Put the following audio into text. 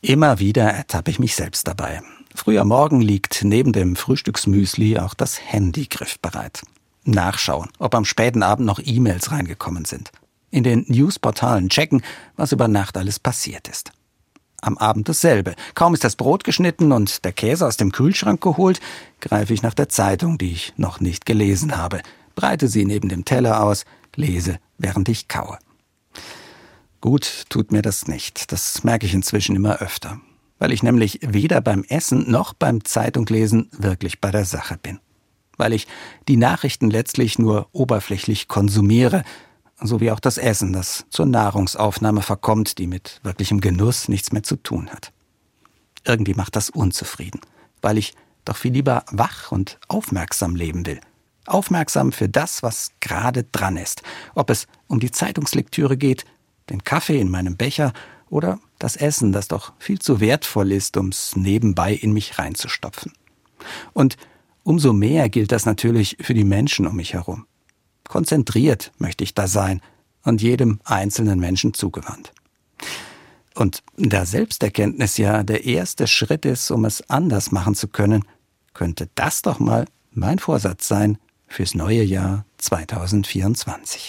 Immer wieder ertappe ich mich selbst dabei. Früher Morgen liegt neben dem Frühstücksmüsli auch das Handy griffbereit. Nachschauen, ob am späten Abend noch E-Mails reingekommen sind. In den Newsportalen checken, was über Nacht alles passiert ist. Am Abend dasselbe. Kaum ist das Brot geschnitten und der Käse aus dem Kühlschrank geholt, greife ich nach der Zeitung, die ich noch nicht gelesen habe, breite sie neben dem Teller aus, lese, während ich kaue. Gut tut mir das nicht. Das merke ich inzwischen immer öfter. Weil ich nämlich weder beim Essen noch beim Zeitunglesen wirklich bei der Sache bin. Weil ich die Nachrichten letztlich nur oberflächlich konsumiere, so wie auch das Essen, das zur Nahrungsaufnahme verkommt, die mit wirklichem Genuss nichts mehr zu tun hat. Irgendwie macht das unzufrieden, weil ich doch viel lieber wach und aufmerksam leben will. Aufmerksam für das, was gerade dran ist. Ob es um die Zeitungslektüre geht den Kaffee in meinem Becher oder das Essen, das doch viel zu wertvoll ist, ums nebenbei in mich reinzustopfen. Und umso mehr gilt das natürlich für die Menschen um mich herum. Konzentriert möchte ich da sein und jedem einzelnen Menschen zugewandt. Und da Selbsterkenntnis ja der erste Schritt ist, um es anders machen zu können, könnte das doch mal mein Vorsatz sein fürs neue Jahr 2024.